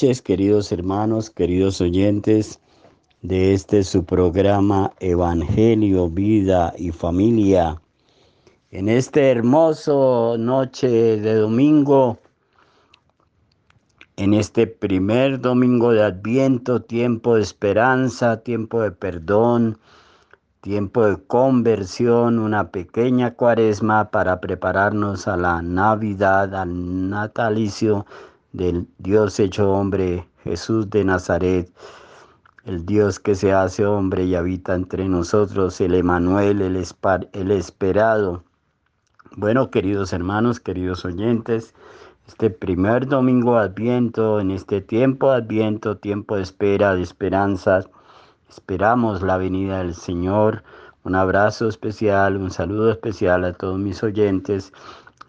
queridos hermanos, queridos oyentes de este su programa Evangelio, Vida y Familia. En este hermoso noche de domingo, en este primer domingo de Adviento, tiempo de esperanza, tiempo de perdón, tiempo de conversión, una pequeña cuaresma para prepararnos a la Navidad, al natalicio del Dios hecho hombre, Jesús de Nazaret, el Dios que se hace hombre y habita entre nosotros, el Emanuel, el, el esperado. Bueno, queridos hermanos, queridos oyentes, este primer domingo de Adviento, en este tiempo de Adviento, tiempo de espera, de esperanzas, esperamos la venida del Señor. Un abrazo especial, un saludo especial a todos mis oyentes,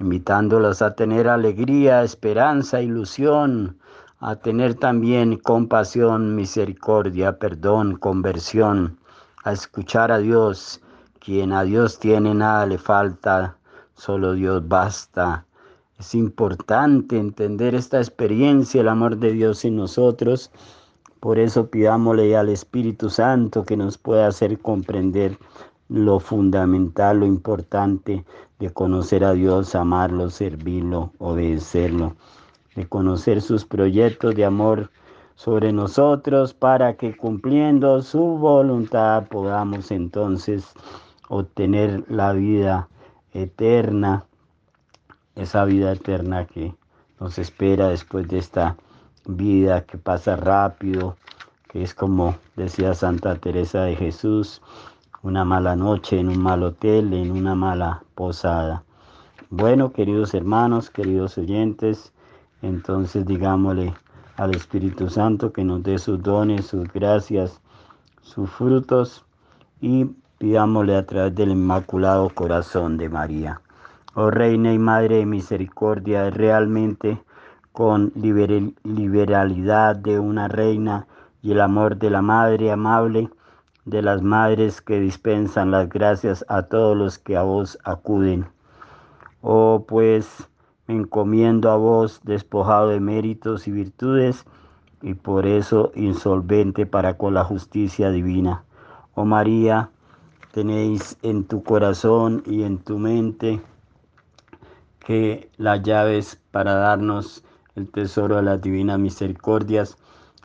invitándolos a tener alegría, esperanza, ilusión, a tener también compasión, misericordia, perdón, conversión, a escuchar a Dios. Quien a Dios tiene nada le falta, solo Dios basta. Es importante entender esta experiencia, el amor de Dios en nosotros. Por eso pidámosle al Espíritu Santo que nos pueda hacer comprender lo fundamental, lo importante de conocer a Dios, amarlo, servirlo, obedecerlo, de conocer sus proyectos de amor sobre nosotros para que cumpliendo su voluntad podamos entonces obtener la vida eterna, esa vida eterna que nos espera después de esta vida que pasa rápido, que es como decía Santa Teresa de Jesús, una mala noche en un mal hotel, en una mala posada. Bueno, queridos hermanos, queridos oyentes, entonces digámosle al Espíritu Santo que nos dé sus dones, sus gracias, sus frutos y pidámosle a través del Inmaculado Corazón de María. Oh Reina y Madre de Misericordia, realmente con liberalidad de una reina y el amor de la Madre amable, de las madres que dispensan las gracias a todos los que a vos acuden. Oh, pues me encomiendo a vos, despojado de méritos y virtudes, y por eso insolvente para con la justicia divina. Oh María, tenéis en tu corazón y en tu mente que las llaves para darnos el tesoro de las divinas misericordias,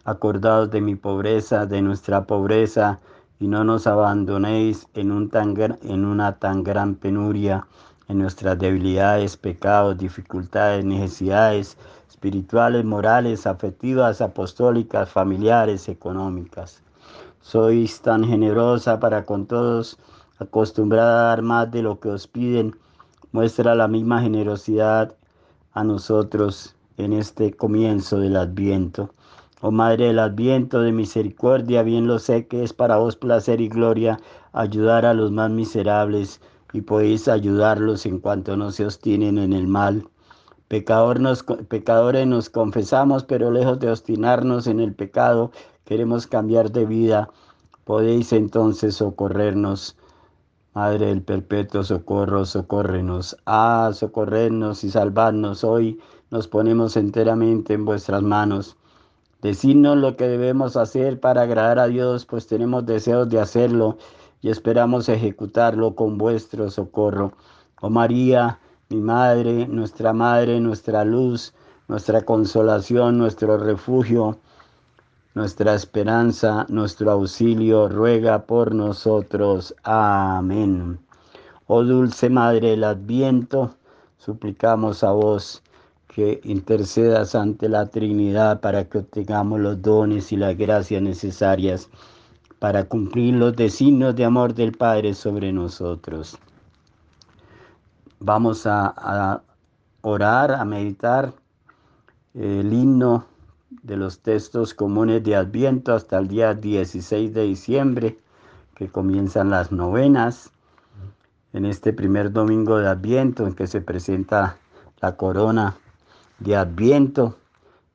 acordados de mi pobreza, de nuestra pobreza, y no nos abandonéis en, un tan, una tan gran penuria, en nuestras debilidades, pecados, dificultades, necesidades espirituales, morales, afectivas, apostólicas, familiares, económicas. Sois tan generosa para con todos, acostumbrada a dar más de lo que os piden. Muestra la misma generosidad a nosotros en este comienzo del Adviento. Oh Madre del Adviento de misericordia, bien lo sé que es para vos placer y gloria ayudar a los más miserables y podéis ayudarlos en cuanto no se obstinen en el mal. Pecador nos, pecadores nos confesamos, pero lejos de obstinarnos en el pecado, queremos cambiar de vida. Podéis entonces socorrernos. Madre del perpetuo socorro, socórrenos. Ah, socorrernos y salvarnos. Hoy nos ponemos enteramente en vuestras manos. Decidnos lo que debemos hacer para agradar a Dios, pues tenemos deseos de hacerlo y esperamos ejecutarlo con vuestro socorro. Oh María, mi Madre, nuestra Madre, nuestra luz, nuestra consolación, nuestro refugio, nuestra esperanza, nuestro auxilio, ruega por nosotros. Amén. Oh dulce Madre del Adviento, suplicamos a vos que intercedas ante la Trinidad para que obtengamos los dones y las gracias necesarias para cumplir los designios de amor del Padre sobre nosotros. Vamos a, a orar, a meditar el himno de los textos comunes de Adviento hasta el día 16 de diciembre, que comienzan las novenas. En este primer domingo de Adviento, en que se presenta la corona de Adviento,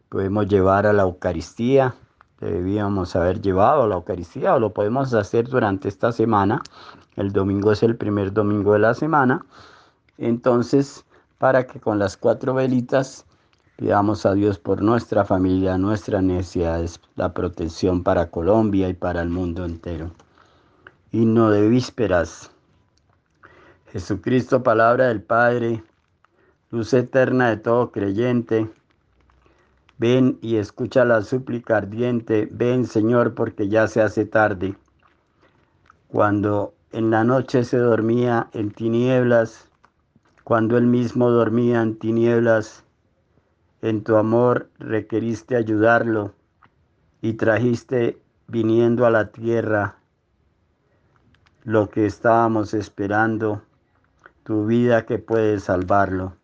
podemos llevar a la Eucaristía, debíamos haber llevado a la Eucaristía o lo podemos hacer durante esta semana. El domingo es el primer domingo de la semana. Entonces, para que con las cuatro velitas Pidamos a Dios por nuestra familia, nuestras necesidades, la protección para Colombia y para el mundo entero. Himno de vísperas. Jesucristo, palabra del Padre, luz eterna de todo creyente. Ven y escucha la súplica ardiente. Ven, Señor, porque ya se hace tarde. Cuando en la noche se dormía en tinieblas, cuando él mismo dormía en tinieblas, en tu amor requeriste ayudarlo y trajiste viniendo a la tierra lo que estábamos esperando, tu vida que puede salvarlo.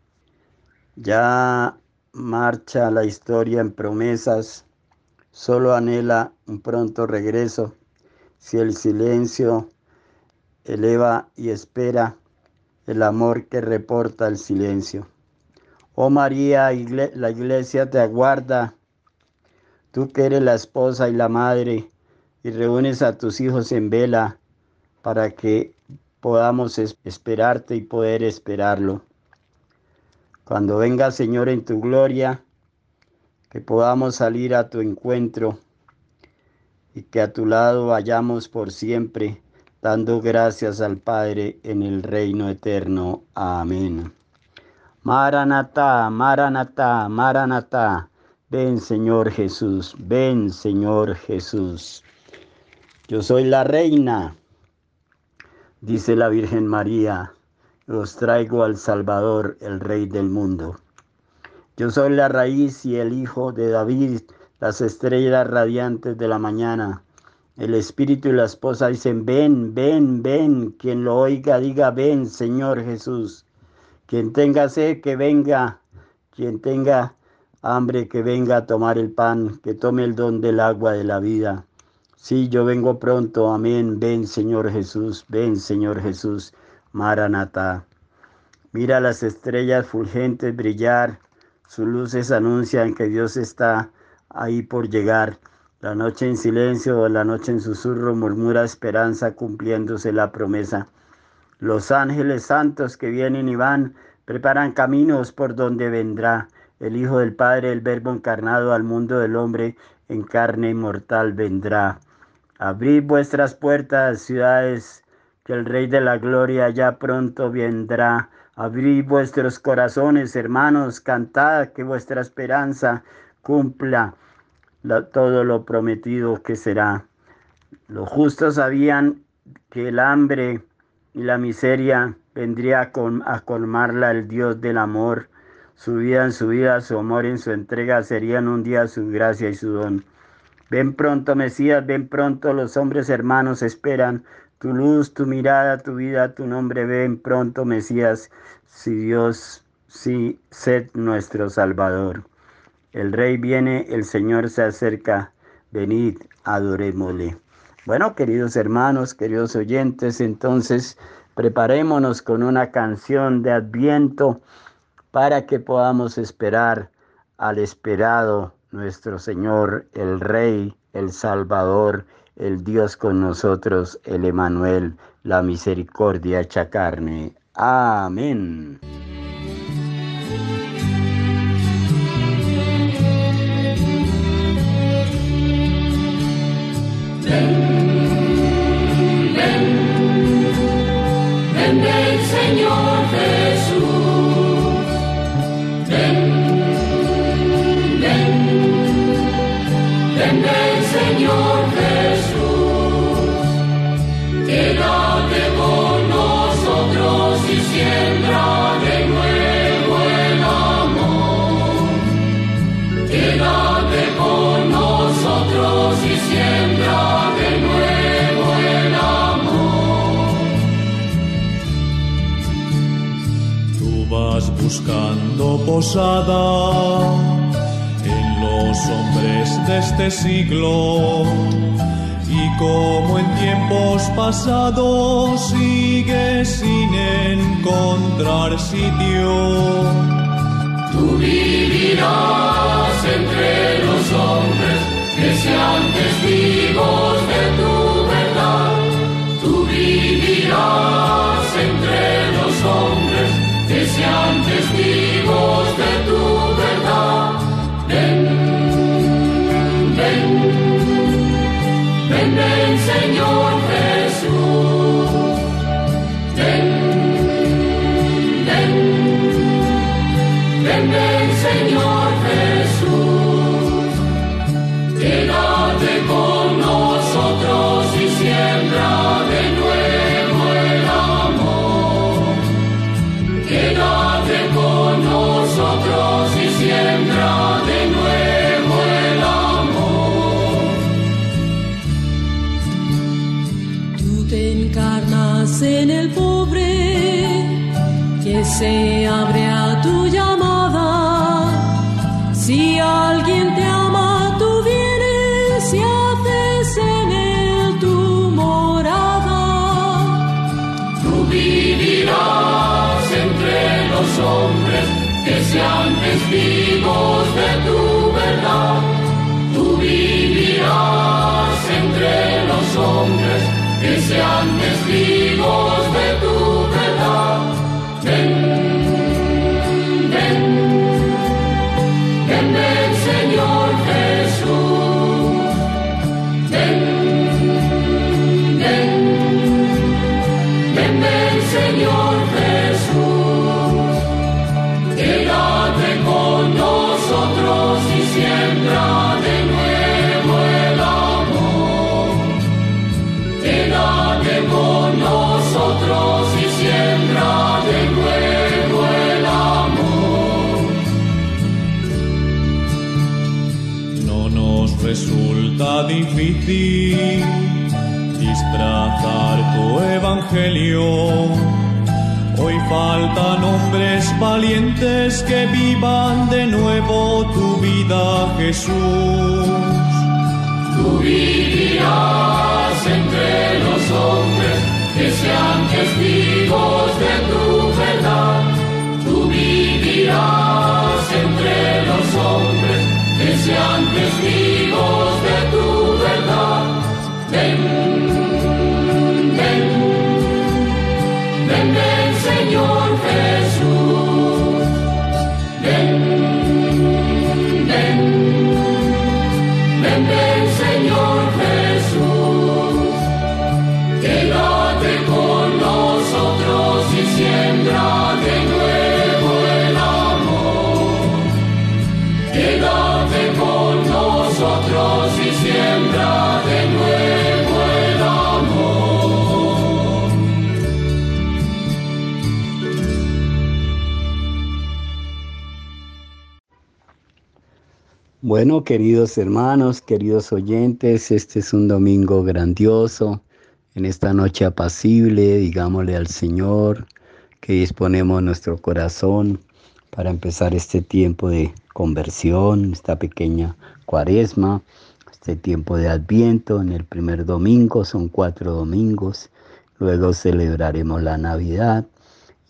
Ya marcha la historia en promesas, solo anhela un pronto regreso. Si el silencio eleva y espera el amor que reporta el silencio. Oh María, la iglesia te aguarda. Tú que eres la esposa y la madre y reúnes a tus hijos en vela para que podamos esperarte y poder esperarlo. Cuando venga Señor en tu gloria, que podamos salir a tu encuentro y que a tu lado vayamos por siempre, dando gracias al Padre en el reino eterno. Amén. Maranatá, Maranatá, Maranatá. Ven Señor Jesús, ven Señor Jesús. Yo soy la reina, dice la Virgen María. Os traigo al Salvador, el Rey del mundo. Yo soy la raíz y el Hijo de David, las estrellas radiantes de la mañana. El Espíritu y la esposa dicen, ven, ven, ven. Quien lo oiga diga, ven, Señor Jesús. Quien tenga sed, que venga. Quien tenga hambre, que venga a tomar el pan, que tome el don del agua de la vida. Sí, yo vengo pronto. Amén. Ven, Señor Jesús. Ven, Señor Jesús. Maranatá. Mira las estrellas fulgentes brillar. Sus luces anuncian que Dios está ahí por llegar. La noche en silencio, la noche en susurro murmura esperanza cumpliéndose la promesa. Los ángeles santos que vienen y van preparan caminos por donde vendrá el Hijo del Padre, el Verbo encarnado al mundo del hombre, en carne inmortal vendrá. Abrid vuestras puertas, ciudades, que el Rey de la Gloria ya pronto vendrá. Abrid vuestros corazones, hermanos, cantad que vuestra esperanza cumpla todo lo prometido que será. Los justos sabían que el hambre y la miseria vendría a, colmarla el Dios del amor. Su vida en su vida, su amor en su entrega serían un día su gracia y su don. Ven pronto, Mesías, ven pronto, los hombres hermanos esperan tu luz, tu mirada, tu vida, tu nombre. Ven pronto, Mesías, si Dios, si sed nuestro Salvador. El Rey viene, el Señor se acerca, venid, adorémosle. Bueno, queridos hermanos, queridos oyentes, entonces preparémonos con una canción de adviento para que podamos esperar al esperado nuestro Señor, el Rey, el Salvador, el Dios con nosotros, el Emanuel, la misericordia hecha carne. Amén. y siembra de buscando posada en los hombres de este siglo y como en tiempos pasados sigues sin encontrar sitio. Tú vivirás entre los hombres que sean testigos de tu verdad. Tú vivirás entre los hombres sean testigos de tu verdad. Ven, ven, ven, Señor Jesús. Sean testigos Bueno, queridos hermanos, queridos oyentes, este es un domingo grandioso. En esta noche apacible, digámosle al Señor que disponemos nuestro corazón para empezar este tiempo de conversión, esta pequeña cuaresma, este tiempo de adviento. En el primer domingo son cuatro domingos, luego celebraremos la Navidad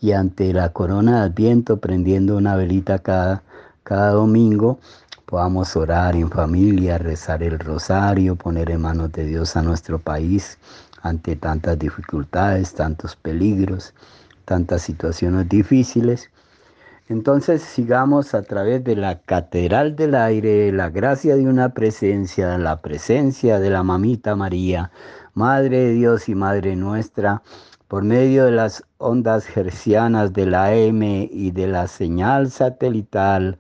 y ante la corona de adviento, prendiendo una velita cada, cada domingo, podamos orar en familia, rezar el rosario, poner en manos de Dios a nuestro país ante tantas dificultades, tantos peligros, tantas situaciones difíciles. Entonces sigamos a través de la Catedral del Aire, la gracia de una presencia, la presencia de la Mamita María, Madre de Dios y Madre nuestra, por medio de las ondas hercianas de la M y de la señal satelital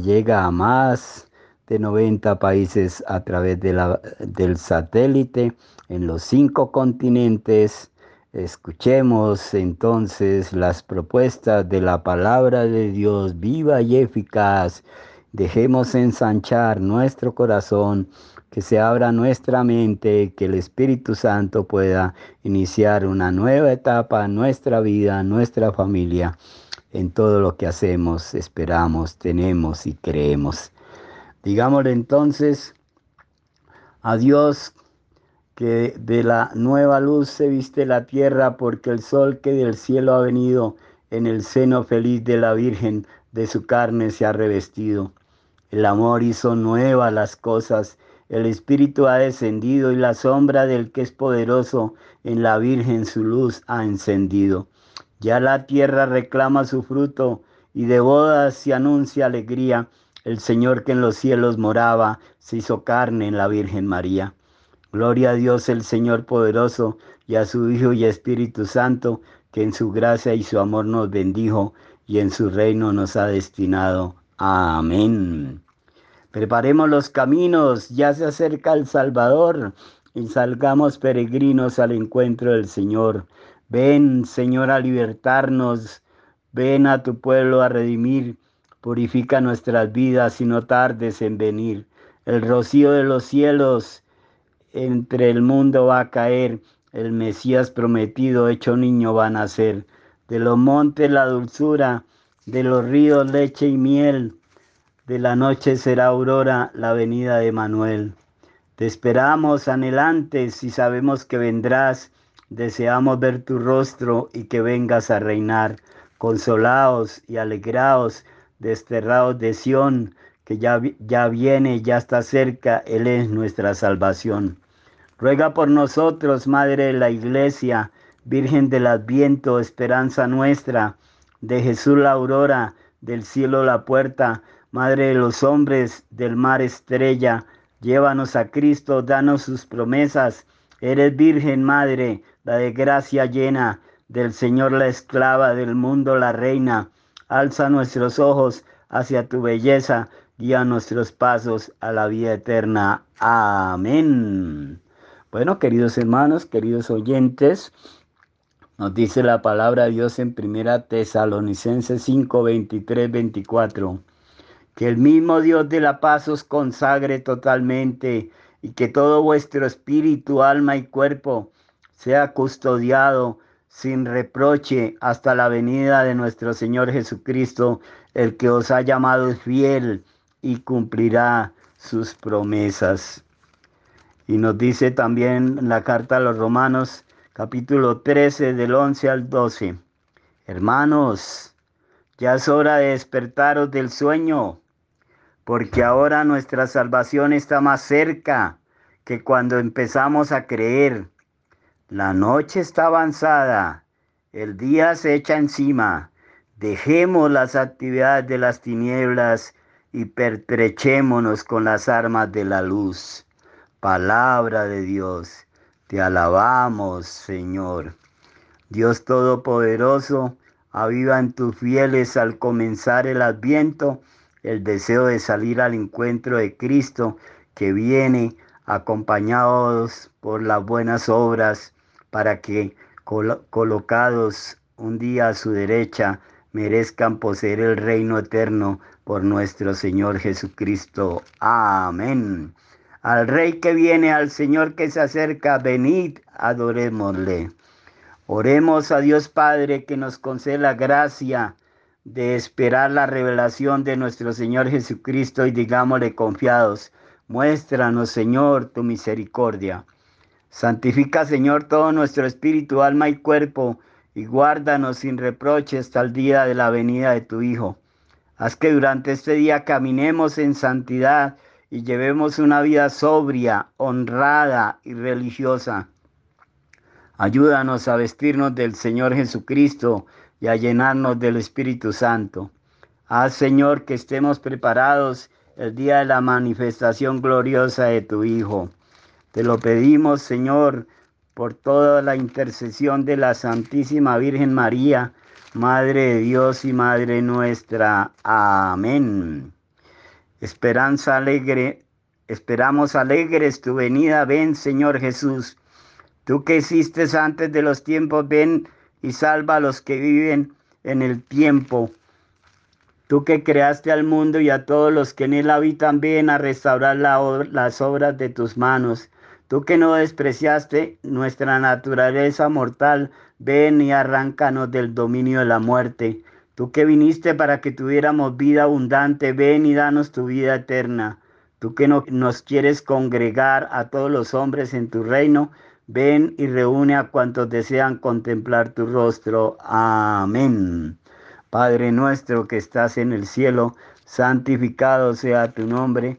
llega a más de 90 países a través de la, del satélite en los cinco continentes. Escuchemos entonces las propuestas de la palabra de Dios viva y eficaz. Dejemos ensanchar nuestro corazón, que se abra nuestra mente, que el Espíritu Santo pueda iniciar una nueva etapa en nuestra vida, en nuestra familia. En todo lo que hacemos, esperamos, tenemos y creemos. Digámosle entonces a Dios que de la nueva luz se viste la tierra porque el sol que del cielo ha venido en el seno feliz de la Virgen de su carne se ha revestido. El amor hizo nuevas las cosas, el Espíritu ha descendido y la sombra del que es poderoso en la Virgen su luz ha encendido. Ya la tierra reclama su fruto y de bodas se anuncia alegría. El Señor que en los cielos moraba se hizo carne en la Virgen María. Gloria a Dios el Señor poderoso y a su Hijo y Espíritu Santo, que en su gracia y su amor nos bendijo y en su reino nos ha destinado. Amén. Preparemos los caminos, ya se acerca el Salvador y salgamos peregrinos al encuentro del Señor. Ven, Señor, a libertarnos, ven a tu pueblo a redimir, purifica nuestras vidas y no tardes en venir. El rocío de los cielos entre el mundo va a caer, el Mesías prometido hecho niño va a nacer. De los montes la dulzura, de los ríos leche y miel, de la noche será aurora la venida de Manuel. Te esperamos anhelantes y sabemos que vendrás, deseamos ver tu rostro y que vengas a reinar, consolados y alegrados, desterrados de Sión, que ya, ya viene, ya está cerca, Él es nuestra salvación. Ruega por nosotros, Madre de la Iglesia, Virgen del Adviento, esperanza nuestra, de Jesús la aurora, del cielo la puerta, Madre de los hombres, del mar estrella, llévanos a Cristo, danos sus promesas. Eres Virgen Madre, la de gracia llena, del Señor la esclava, del mundo la reina. Alza nuestros ojos hacia tu belleza, guía nuestros pasos a la vida eterna. Amén. Bueno, queridos hermanos, queridos oyentes, nos dice la palabra de Dios en primera Tesalonicenses 5, 23, 24. Que el mismo Dios de la paz os consagre totalmente y que todo vuestro espíritu, alma y cuerpo sea custodiado sin reproche hasta la venida de nuestro Señor Jesucristo, el que os ha llamado fiel y cumplirá sus promesas. Y nos dice también la carta a los romanos, capítulo 13, del 11 al 12. Hermanos, ya es hora de despertaros del sueño, porque ahora nuestra salvación está más cerca que cuando empezamos a creer. La noche está avanzada, el día se echa encima. Dejemos las actividades de las tinieblas y pertrechémonos con las armas de la luz palabra de Dios. Te alabamos, Señor. Dios Todopoderoso, aviva en tus fieles al comenzar el adviento el deseo de salir al encuentro de Cristo que viene acompañados por las buenas obras para que colocados un día a su derecha merezcan poseer el reino eterno por nuestro Señor Jesucristo. Amén. Al Rey que viene, al Señor que se acerca, venid, adorémosle. Oremos a Dios Padre que nos conceda la gracia de esperar la revelación de nuestro Señor Jesucristo y digámosle confiados, muéstranos Señor tu misericordia. Santifica Señor todo nuestro espíritu, alma y cuerpo y guárdanos sin reproche hasta el día de la venida de tu Hijo. Haz que durante este día caminemos en santidad y llevemos una vida sobria, honrada y religiosa. Ayúdanos a vestirnos del Señor Jesucristo y a llenarnos del Espíritu Santo. Haz, Señor, que estemos preparados el día de la manifestación gloriosa de tu Hijo. Te lo pedimos, Señor, por toda la intercesión de la Santísima Virgen María, Madre de Dios y Madre nuestra. Amén. Esperanza alegre, esperamos alegres tu venida. Ven, Señor Jesús. Tú que existes antes de los tiempos, ven y salva a los que viven en el tiempo. Tú que creaste al mundo y a todos los que en él habitan, ven a restaurar las obras de tus manos. Tú que no despreciaste nuestra naturaleza mortal, ven y arráncanos del dominio de la muerte. Tú que viniste para que tuviéramos vida abundante, ven y danos tu vida eterna. Tú que no, nos quieres congregar a todos los hombres en tu reino, ven y reúne a cuantos desean contemplar tu rostro. Amén. Padre nuestro que estás en el cielo, santificado sea tu nombre.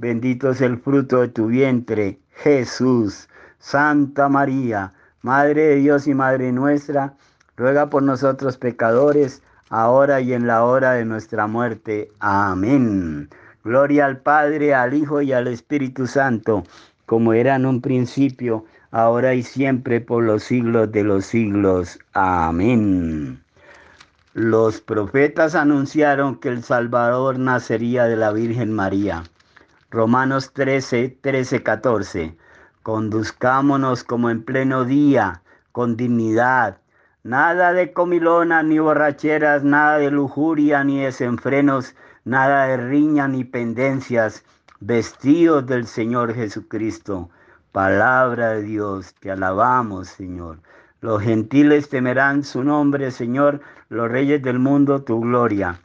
bendito es el fruto de tu vientre, Jesús. Santa María, Madre de Dios y Madre nuestra, ruega por nosotros pecadores, ahora y en la hora de nuestra muerte. Amén. Gloria al Padre, al Hijo y al Espíritu Santo, como era en un principio, ahora y siempre, por los siglos de los siglos. Amén. Los profetas anunciaron que el Salvador nacería de la Virgen María. Romanos 13, 13, 14. Conduzcámonos como en pleno día, con dignidad Nada de comilona ni borracheras, nada de lujuria ni desenfrenos, nada de riña ni pendencias, vestidos del Señor Jesucristo. Palabra de Dios, te alabamos, Señor. Los gentiles temerán su nombre, Señor, los reyes del mundo tu gloria.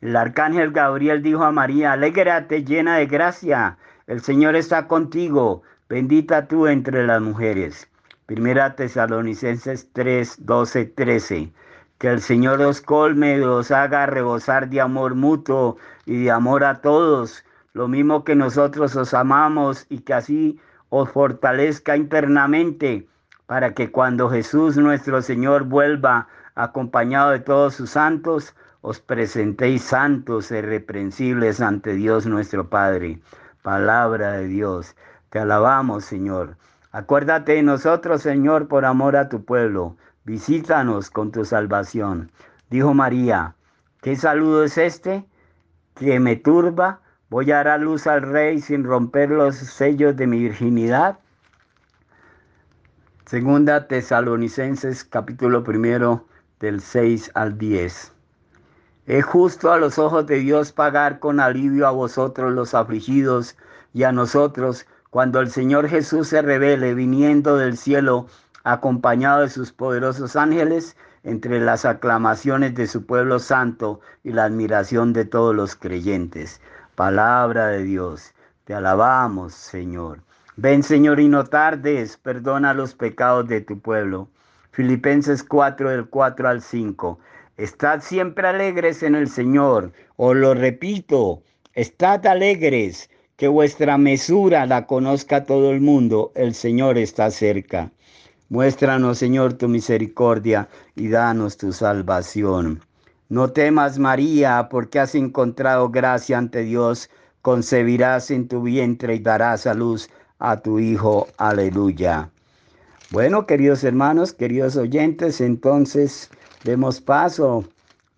El arcángel Gabriel dijo a María, alégrate llena de gracia, el Señor está contigo, bendita tú entre las mujeres. Primera Tesalonicenses 3, 12, 13. Que el Señor os colme y os haga rebosar de amor mutuo y de amor a todos, lo mismo que nosotros os amamos y que así os fortalezca internamente, para que cuando Jesús nuestro Señor vuelva acompañado de todos sus santos, os presentéis santos e irreprensibles ante Dios nuestro Padre. Palabra de Dios. Te alabamos, Señor. Acuérdate de nosotros, Señor, por amor a tu pueblo. Visítanos con tu salvación. Dijo María, ¿qué saludo es este que me turba? ¿Voy a dar luz al rey sin romper los sellos de mi virginidad? Segunda Tesalonicenses capítulo primero del 6 al 10. Es justo a los ojos de Dios pagar con alivio a vosotros los afligidos y a nosotros cuando el Señor Jesús se revele viniendo del cielo acompañado de sus poderosos ángeles entre las aclamaciones de su pueblo santo y la admiración de todos los creyentes. Palabra de Dios, te alabamos, Señor. Ven, Señor, y no tardes, perdona los pecados de tu pueblo. Filipenses 4 del 4 al 5. Estad siempre alegres en el Señor. Os lo repito, estad alegres que vuestra mesura la conozca todo el mundo, el Señor está cerca. Muéstranos, Señor, tu misericordia y danos tu salvación. No temas, María, porque has encontrado gracia ante Dios, concebirás en tu vientre y darás a luz a tu Hijo. Aleluya. Bueno, queridos hermanos, queridos oyentes, entonces demos paso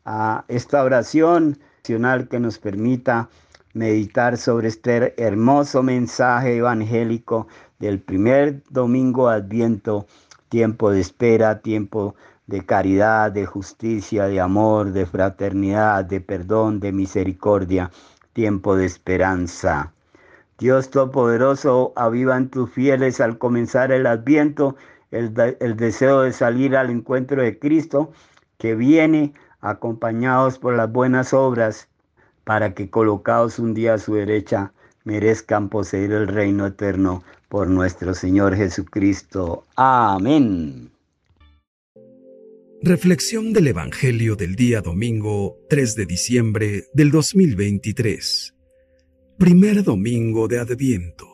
a esta oración que nos permita meditar sobre este hermoso mensaje evangélico del primer domingo adviento, tiempo de espera, tiempo de caridad, de justicia, de amor, de fraternidad, de perdón, de misericordia, tiempo de esperanza. Dios Todopoderoso, aviva en tus fieles al comenzar el adviento el, el deseo de salir al encuentro de Cristo, que viene acompañados por las buenas obras para que colocados un día a su derecha merezcan poseer el reino eterno por nuestro Señor Jesucristo. Amén. Reflexión del Evangelio del día domingo 3 de diciembre del 2023. Primer domingo de Adviento.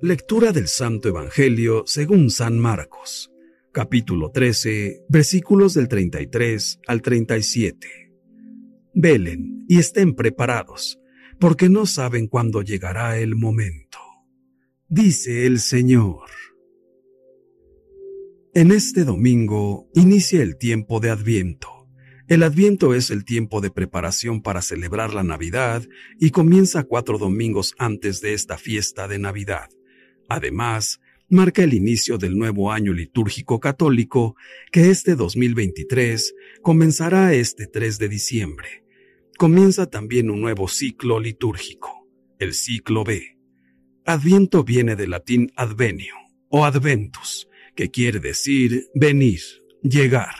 Lectura del Santo Evangelio según San Marcos, capítulo 13, versículos del 33 al 37. Velen y estén preparados, porque no saben cuándo llegará el momento. Dice el Señor. En este domingo inicia el tiempo de Adviento, El Adviento es el tiempo de preparación para celebrar la Navidad y comienza cuatro domingos antes de esta fiesta de Navidad. Además, marca el inicio del nuevo año litúrgico católico que este 2023 comenzará este 3 de diciembre. Comienza también un nuevo ciclo litúrgico, el ciclo B. Adviento viene del latín advenio o adventus, que quiere decir venir, llegar.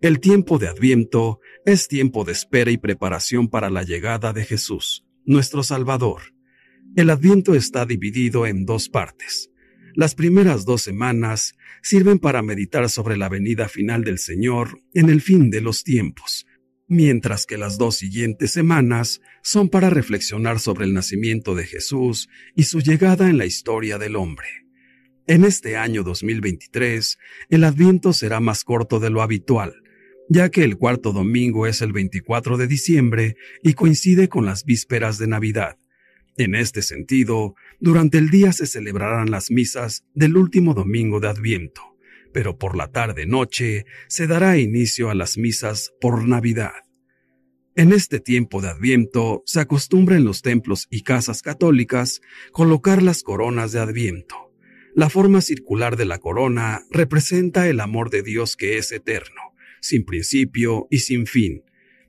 El tiempo de Adviento es tiempo de espera y preparación para la llegada de Jesús, nuestro Salvador. El Adviento está dividido en dos partes. Las primeras dos semanas sirven para meditar sobre la venida final del Señor en el fin de los tiempos, mientras que las dos siguientes semanas son para reflexionar sobre el nacimiento de Jesús y su llegada en la historia del hombre. En este año 2023, el Adviento será más corto de lo habitual, ya que el cuarto domingo es el 24 de diciembre y coincide con las vísperas de Navidad. En este sentido, durante el día se celebrarán las misas del último domingo de Adviento, pero por la tarde-noche se dará inicio a las misas por Navidad. En este tiempo de Adviento se acostumbra en los templos y casas católicas colocar las coronas de Adviento. La forma circular de la corona representa el amor de Dios que es eterno sin principio y sin fin.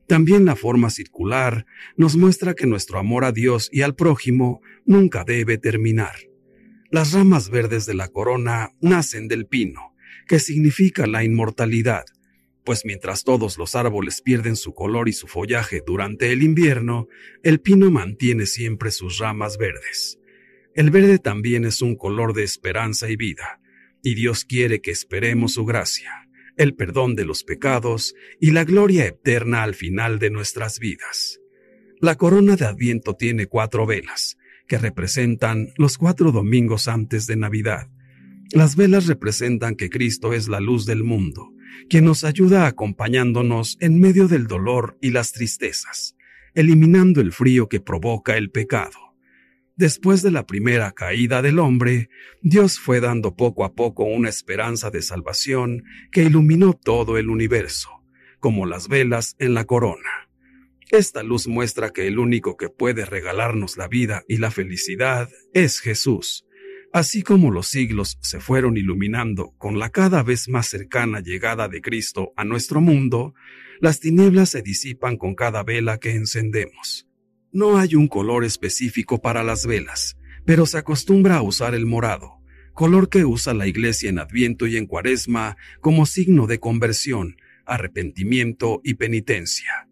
También la forma circular nos muestra que nuestro amor a Dios y al prójimo nunca debe terminar. Las ramas verdes de la corona nacen del pino, que significa la inmortalidad, pues mientras todos los árboles pierden su color y su follaje durante el invierno, el pino mantiene siempre sus ramas verdes. El verde también es un color de esperanza y vida, y Dios quiere que esperemos su gracia el perdón de los pecados y la gloria eterna al final de nuestras vidas. La corona de Adviento tiene cuatro velas, que representan los cuatro domingos antes de Navidad. Las velas representan que Cristo es la luz del mundo, quien nos ayuda acompañándonos en medio del dolor y las tristezas, eliminando el frío que provoca el pecado. Después de la primera caída del hombre, Dios fue dando poco a poco una esperanza de salvación que iluminó todo el universo, como las velas en la corona. Esta luz muestra que el único que puede regalarnos la vida y la felicidad es Jesús. Así como los siglos se fueron iluminando con la cada vez más cercana llegada de Cristo a nuestro mundo, las tinieblas se disipan con cada vela que encendemos. No hay un color específico para las velas, pero se acostumbra a usar el morado, color que usa la Iglesia en Adviento y en Cuaresma como signo de conversión, arrepentimiento y penitencia.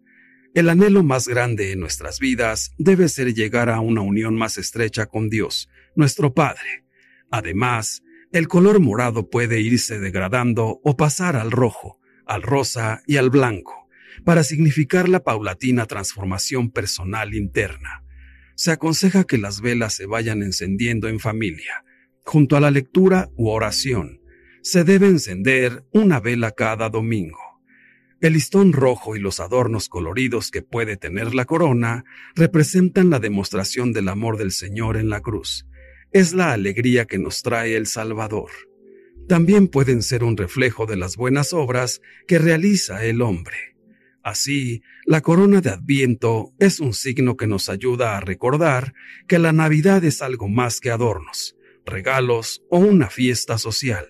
El anhelo más grande en nuestras vidas debe ser llegar a una unión más estrecha con Dios, nuestro Padre. Además, el color morado puede irse degradando o pasar al rojo, al rosa y al blanco para significar la paulatina transformación personal interna. Se aconseja que las velas se vayan encendiendo en familia, junto a la lectura u oración. Se debe encender una vela cada domingo. El listón rojo y los adornos coloridos que puede tener la corona representan la demostración del amor del Señor en la cruz. Es la alegría que nos trae el Salvador. También pueden ser un reflejo de las buenas obras que realiza el hombre. Así, la corona de Adviento es un signo que nos ayuda a recordar que la Navidad es algo más que adornos, regalos o una fiesta social.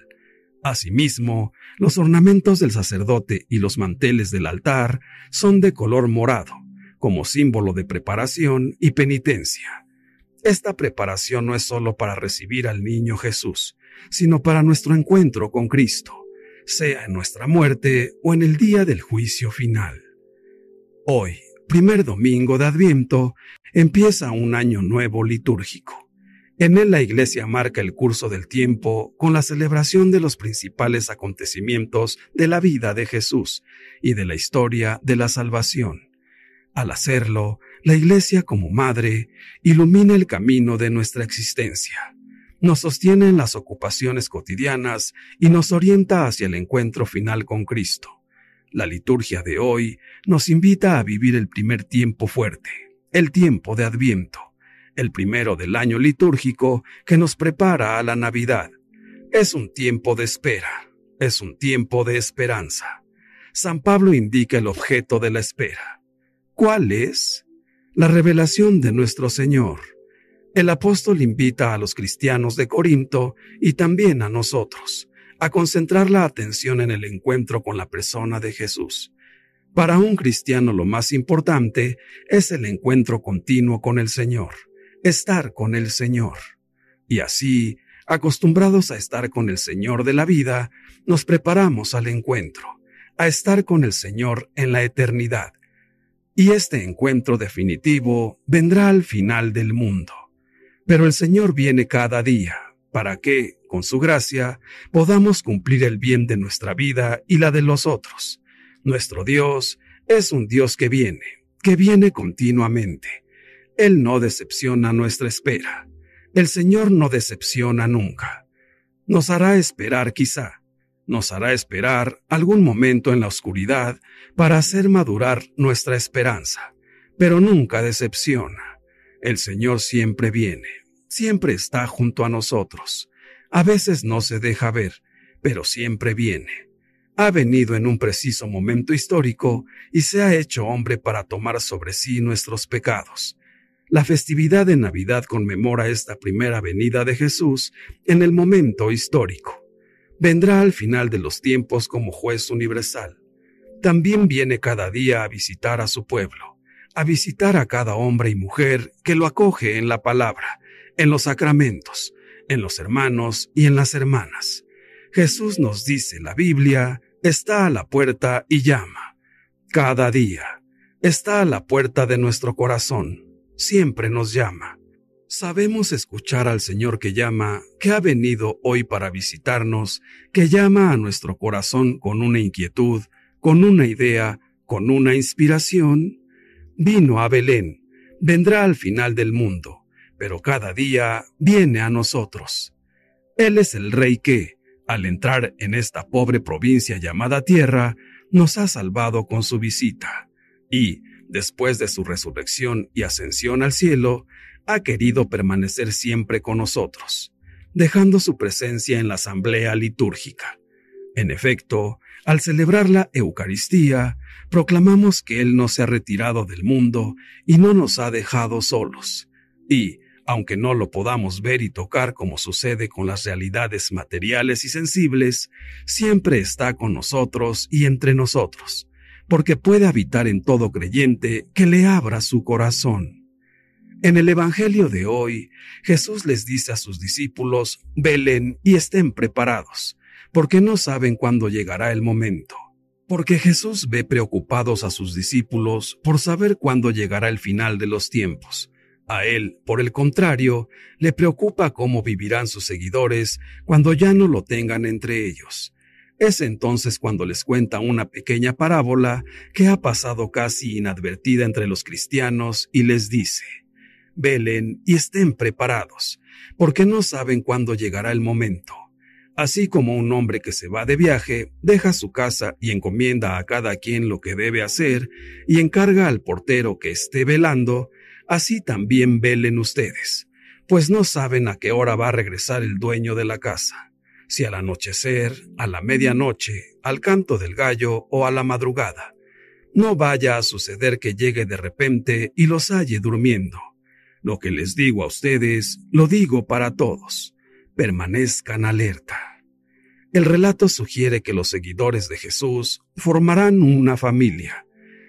Asimismo, los ornamentos del sacerdote y los manteles del altar son de color morado, como símbolo de preparación y penitencia. Esta preparación no es solo para recibir al niño Jesús, sino para nuestro encuentro con Cristo, sea en nuestra muerte o en el día del juicio final. Hoy, primer domingo de Adviento, empieza un año nuevo litúrgico. En él la Iglesia marca el curso del tiempo con la celebración de los principales acontecimientos de la vida de Jesús y de la historia de la salvación. Al hacerlo, la Iglesia como Madre ilumina el camino de nuestra existencia, nos sostiene en las ocupaciones cotidianas y nos orienta hacia el encuentro final con Cristo. La liturgia de hoy nos invita a vivir el primer tiempo fuerte, el tiempo de Adviento, el primero del año litúrgico que nos prepara a la Navidad. Es un tiempo de espera, es un tiempo de esperanza. San Pablo indica el objeto de la espera. ¿Cuál es? La revelación de nuestro Señor. El apóstol invita a los cristianos de Corinto y también a nosotros a concentrar la atención en el encuentro con la persona de Jesús. Para un cristiano lo más importante es el encuentro continuo con el Señor, estar con el Señor. Y así, acostumbrados a estar con el Señor de la vida, nos preparamos al encuentro, a estar con el Señor en la eternidad. Y este encuentro definitivo vendrá al final del mundo. Pero el Señor viene cada día, para que, con su gracia, podamos cumplir el bien de nuestra vida y la de los otros. Nuestro Dios es un Dios que viene, que viene continuamente. Él no decepciona nuestra espera. El Señor no decepciona nunca. Nos hará esperar quizá, nos hará esperar algún momento en la oscuridad para hacer madurar nuestra esperanza, pero nunca decepciona. El Señor siempre viene, siempre está junto a nosotros. A veces no se deja ver, pero siempre viene. Ha venido en un preciso momento histórico y se ha hecho hombre para tomar sobre sí nuestros pecados. La festividad de Navidad conmemora esta primera venida de Jesús en el momento histórico. Vendrá al final de los tiempos como juez universal. También viene cada día a visitar a su pueblo, a visitar a cada hombre y mujer que lo acoge en la palabra, en los sacramentos, en los hermanos y en las hermanas. Jesús nos dice la Biblia, está a la puerta y llama. Cada día está a la puerta de nuestro corazón, siempre nos llama. Sabemos escuchar al Señor que llama, que ha venido hoy para visitarnos, que llama a nuestro corazón con una inquietud, con una idea, con una inspiración. Vino a Belén, vendrá al final del mundo pero cada día viene a nosotros. Él es el Rey que, al entrar en esta pobre provincia llamada Tierra, nos ha salvado con su visita, y, después de su resurrección y ascensión al cielo, ha querido permanecer siempre con nosotros, dejando su presencia en la asamblea litúrgica. En efecto, al celebrar la Eucaristía, proclamamos que Él no se ha retirado del mundo y no nos ha dejado solos, y, aunque no lo podamos ver y tocar como sucede con las realidades materiales y sensibles, siempre está con nosotros y entre nosotros, porque puede habitar en todo creyente que le abra su corazón. En el Evangelio de hoy, Jesús les dice a sus discípulos, velen y estén preparados, porque no saben cuándo llegará el momento. Porque Jesús ve preocupados a sus discípulos por saber cuándo llegará el final de los tiempos, a él, por el contrario, le preocupa cómo vivirán sus seguidores cuando ya no lo tengan entre ellos. Es entonces cuando les cuenta una pequeña parábola que ha pasado casi inadvertida entre los cristianos y les dice, velen y estén preparados, porque no saben cuándo llegará el momento. Así como un hombre que se va de viaje, deja su casa y encomienda a cada quien lo que debe hacer y encarga al portero que esté velando, así también velen ustedes, pues no saben a qué hora va a regresar el dueño de la casa, si al anochecer, a la medianoche, al canto del gallo o a la madrugada. No vaya a suceder que llegue de repente y los halle durmiendo. Lo que les digo a ustedes, lo digo para todos. Permanezcan alerta. El relato sugiere que los seguidores de Jesús formarán una familia,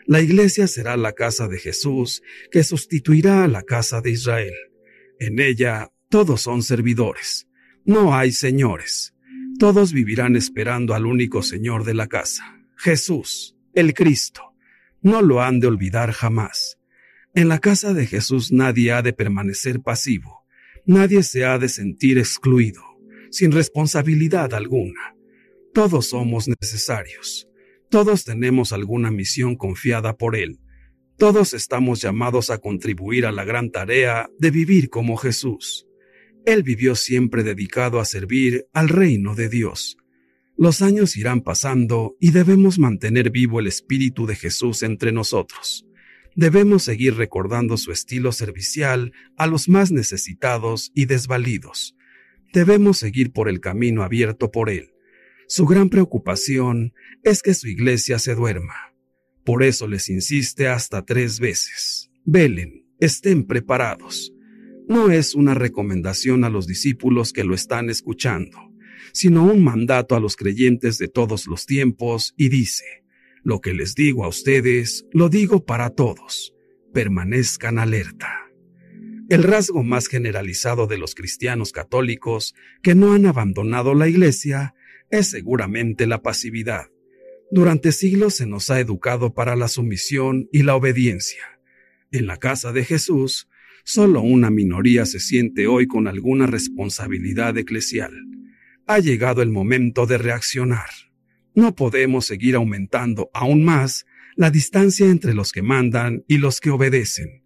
la iglesia será la casa de Jesús, que sustituirá a la casa de Israel. En ella todos son servidores. No hay señores. Todos vivirán esperando al único Señor de la casa, Jesús, el Cristo. No lo han de olvidar jamás. En la casa de Jesús nadie ha de permanecer pasivo. Nadie se ha de sentir excluido, sin responsabilidad alguna. Todos somos necesarios. Todos tenemos alguna misión confiada por Él. Todos estamos llamados a contribuir a la gran tarea de vivir como Jesús. Él vivió siempre dedicado a servir al reino de Dios. Los años irán pasando y debemos mantener vivo el espíritu de Jesús entre nosotros. Debemos seguir recordando su estilo servicial a los más necesitados y desvalidos. Debemos seguir por el camino abierto por Él Su gran preocupación es que su iglesia se duerma. Por eso les insiste hasta tres veces. Velen, estén preparados. No es una recomendación a los discípulos que lo están escuchando, sino un mandato a los creyentes de todos los tiempos y dice, lo que les digo a ustedes, lo digo para todos, permanezcan alerta. El rasgo más generalizado de los cristianos católicos que no han abandonado la Iglesia es seguramente la pasividad. Durante siglos se nos ha educado para la sumisión y la obediencia. En la casa de Jesús, solo una minoría se siente hoy con alguna responsabilidad eclesial. Ha llegado el momento de reaccionar. No podemos seguir aumentando aún más la distancia entre los que mandan y los que obedecen.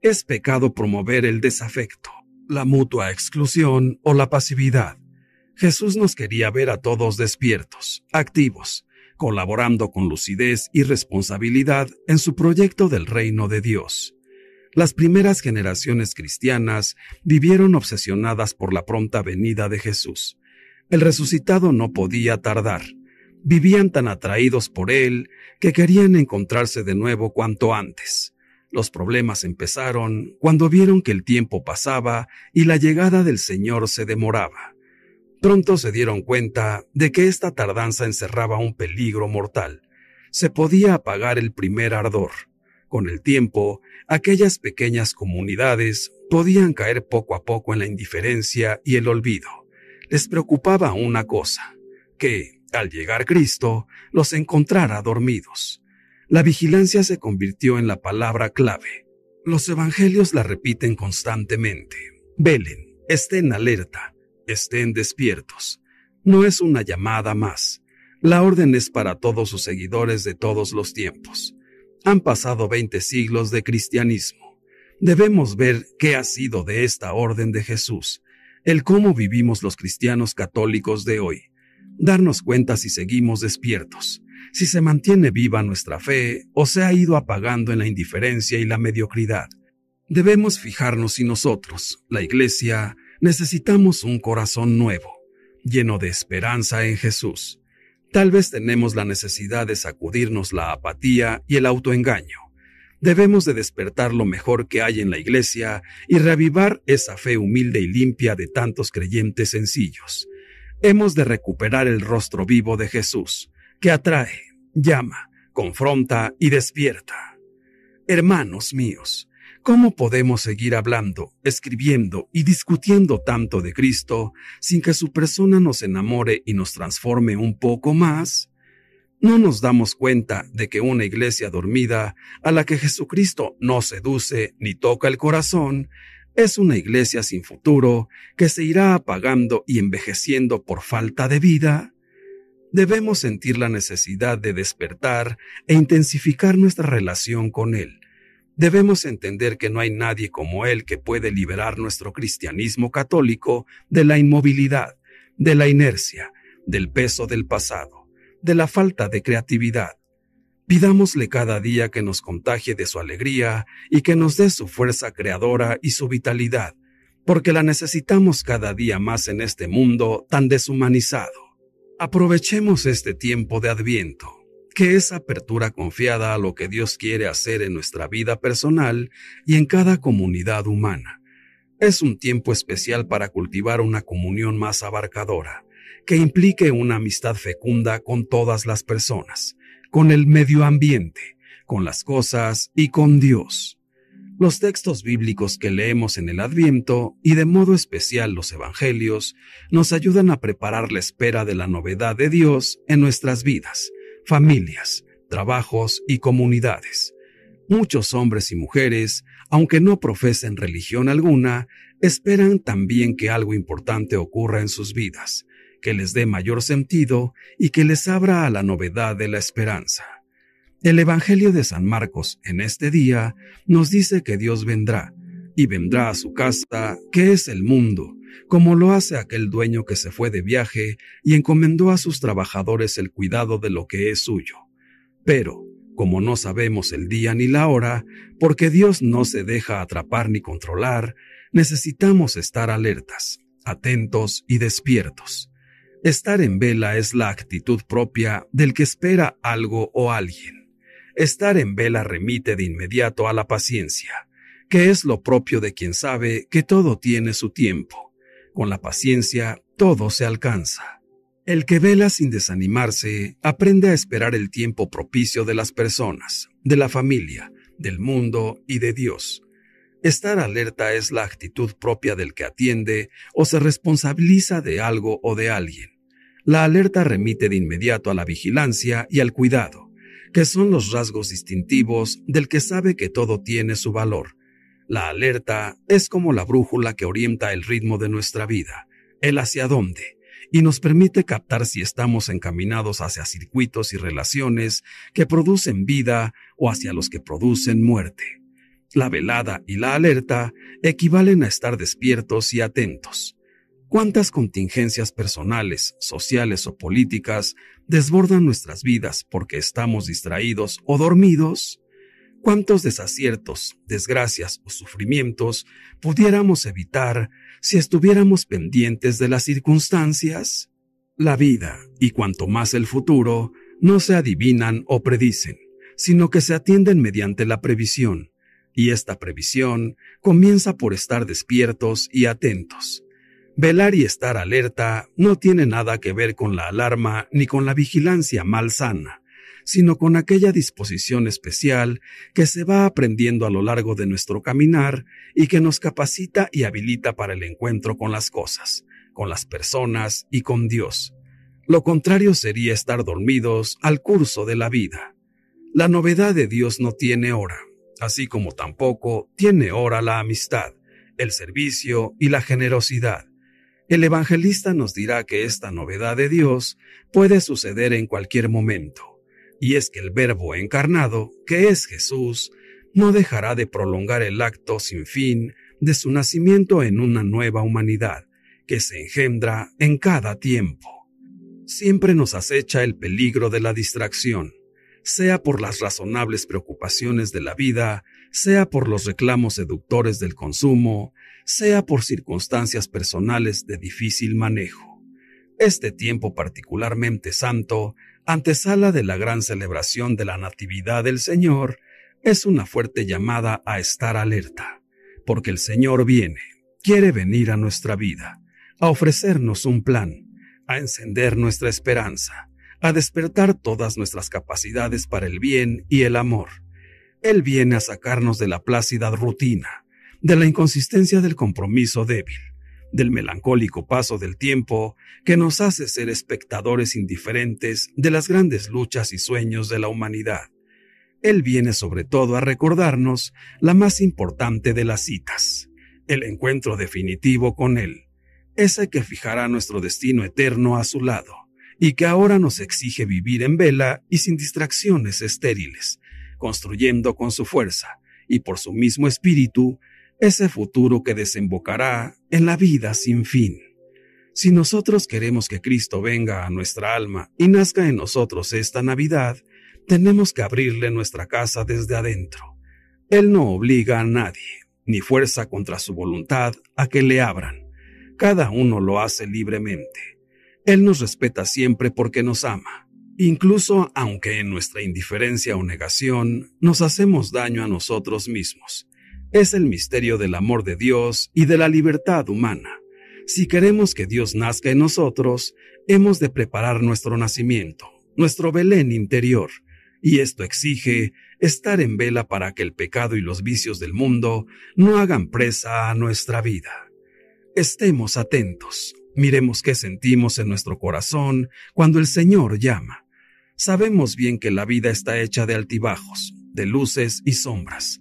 Es pecado promover el desafecto, la mutua exclusión o la pasividad. Jesús nos quería ver a todos despiertos, activos, colaborando con lucidez y responsabilidad en su proyecto del reino de Dios. Las primeras generaciones cristianas vivieron obsesionadas por la pronta venida de Jesús. El resucitado no podía tardar. Vivían tan atraídos por él que querían encontrarse de nuevo cuanto antes. Los problemas empezaron cuando vieron que el tiempo pasaba y la llegada del Señor se demoraba. Pronto se dieron cuenta de que esta tardanza encerraba un peligro mortal. Se podía apagar el primer ardor. Con el tiempo, aquellas pequeñas comunidades podían caer poco a poco en la indiferencia y el olvido. Les preocupaba una cosa, que, al llegar Cristo, los encontrara dormidos. La vigilancia se convirtió en la palabra clave. Los evangelios la repiten constantemente. Velen, estén alerta, estén despiertos. No es una llamada más. La orden es para todos sus seguidores de todos los tiempos. Han pasado veinte siglos de cristianismo. Debemos ver qué ha sido de esta orden de Jesús, el cómo vivimos los cristianos católicos de hoy, darnos cuenta si seguimos despiertos, si se mantiene viva nuestra fe o se ha ido apagando en la indiferencia y la mediocridad. Debemos fijarnos si nosotros, la Iglesia, necesitamos un corazón nuevo, lleno de esperanza en Jesús. Tal vez tenemos la necesidad de sacudirnos la apatía y el autoengaño. Debemos de despertar lo mejor que hay en la iglesia y reavivar esa fe humilde y limpia de tantos creyentes sencillos. Hemos de recuperar el rostro vivo de Jesús, que atrae, llama, confronta y despierta. Hermanos míos, ¿Cómo podemos seguir hablando, escribiendo y discutiendo tanto de Cristo sin que su persona nos enamore y nos transforme un poco más? ¿No nos damos cuenta de que una iglesia dormida, a la que Jesucristo no seduce ni toca el corazón, es una iglesia sin futuro que se irá apagando y envejeciendo por falta de vida? Debemos sentir la necesidad de despertar e intensificar nuestra relación con Él debemos entender que no hay nadie como Él que puede liberar nuestro cristianismo católico de la inmovilidad, de la inercia, del peso del pasado, de la falta de creatividad. Pidámosle cada día que nos contagie de su alegría y que nos dé su fuerza creadora y su vitalidad, porque la necesitamos cada día más en este mundo tan deshumanizado. Aprovechemos este tiempo de adviento que es apertura confiada a lo que Dios quiere hacer en nuestra vida personal y en cada comunidad humana. Es un tiempo especial para cultivar una comunión más abarcadora, que implique una amistad fecunda con todas las personas, con el medio ambiente, con las cosas y con Dios. Los textos bíblicos que leemos en el Adviento, y de modo especial los Evangelios, nos ayudan a preparar la espera de la novedad de Dios en nuestras vidas, familias, trabajos y comunidades. Muchos hombres y mujeres, aunque no profesen religión alguna, esperan también que algo importante ocurra en sus vidas, que les dé mayor sentido y que les abra a la novedad de la esperanza. El Evangelio de San Marcos en este día nos dice que Dios vendrá, y vendrá a su casa, que es el mundo, como lo hace aquel dueño que se fue de viaje y encomendó a sus trabajadores el cuidado de lo que es suyo. Pero, como no sabemos el día ni la hora, porque Dios no se deja atrapar ni controlar, necesitamos estar alertas, atentos y despiertos. Estar en vela es la actitud propia del que espera algo o alguien. Estar en vela remite de inmediato a la paciencia, que es lo propio de quien sabe que todo tiene su tiempo. Con la paciencia todo se alcanza. El que vela sin desanimarse aprende a esperar el tiempo propicio de las personas, de la familia, del mundo y de Dios. Estar alerta es la actitud propia del que atiende o se responsabiliza de algo o de alguien. La alerta remite de inmediato a la vigilancia y al cuidado, que son los rasgos distintivos del que sabe que todo tiene su valor. La alerta es como la brújula que orienta el ritmo de nuestra vida, el hacia dónde, y nos permite captar si estamos encaminados hacia circuitos y relaciones que producen vida o hacia los que producen muerte. La velada y la alerta equivalen a estar despiertos y atentos. ¿Cuántas contingencias personales, sociales o políticas desbordan nuestras vidas porque estamos distraídos o dormidos? ¿Cuántos desaciertos, desgracias o sufrimientos pudiéramos evitar si estuviéramos pendientes de las circunstancias? La vida, y cuanto más el futuro, no se adivinan o predicen, sino que se atienden mediante la previsión, y esta previsión comienza por estar despiertos y atentos. Velar y estar alerta no tiene nada que ver con la alarma ni con la vigilancia malsana, sino con aquella disposición especial que se va aprendiendo a lo largo de nuestro caminar y que nos capacita y habilita para el encuentro con las cosas, con las personas y con Dios. Lo contrario sería estar dormidos al curso de la vida. La novedad de Dios no tiene hora, así como tampoco tiene hora la amistad, el servicio y la generosidad. El evangelista nos dirá que esta novedad de Dios puede suceder en cualquier momento, y es que el Verbo encarnado, que es Jesús, no dejará de prolongar el acto sin fin de su nacimiento en una nueva humanidad, que se engendra en cada tiempo. Siempre nos acecha el peligro de la distracción, sea por las razonables preocupaciones de la vida, sea por los reclamos seductores del consumo, sea por circunstancias personales de difícil manejo. Este tiempo particularmente santo, antesala de la gran celebración de la Natividad del Señor, es una fuerte llamada a estar alerta, porque el Señor viene, quiere venir a nuestra vida, a ofrecernos un plan, a encender nuestra esperanza, a despertar todas nuestras capacidades para el bien y el amor. Él viene a sacarnos de la plácida rutina, de la inconsistencia del compromiso débil, del melancólico paso del tiempo que nos hace ser espectadores indiferentes de las grandes luchas y sueños de la humanidad. Él viene sobre todo a recordarnos la más importante de las citas, el encuentro definitivo con Él, ese que fijará nuestro destino eterno a su lado y que ahora nos exige vivir en vela y sin distracciones estériles, construyendo con su fuerza y por su mismo espíritu ese futuro que desembocará en la vida sin fin. Si nosotros queremos que Cristo venga a nuestra alma y nazca en nosotros esta Navidad, tenemos que abrirle nuestra casa desde adentro. Él no obliga a nadie, ni fuerza contra su voluntad a que le abran. Cada uno lo hace libremente. Él nos respeta siempre porque nos ama, incluso aunque en nuestra indiferencia o negación nos hacemos daño a nosotros mismos. Es el misterio del amor de Dios y de la libertad humana. Si queremos que Dios nazca en nosotros, hemos de preparar nuestro nacimiento, nuestro Belén interior, y esto exige estar en vela para que el pecado y los vicios del mundo no hagan presa a nuestra vida. Estemos atentos, Miremos qué sentimos en nuestro corazón cuando el Señor llama. Sabemos bien que la vida está hecha de altibajos, de luces y sombras.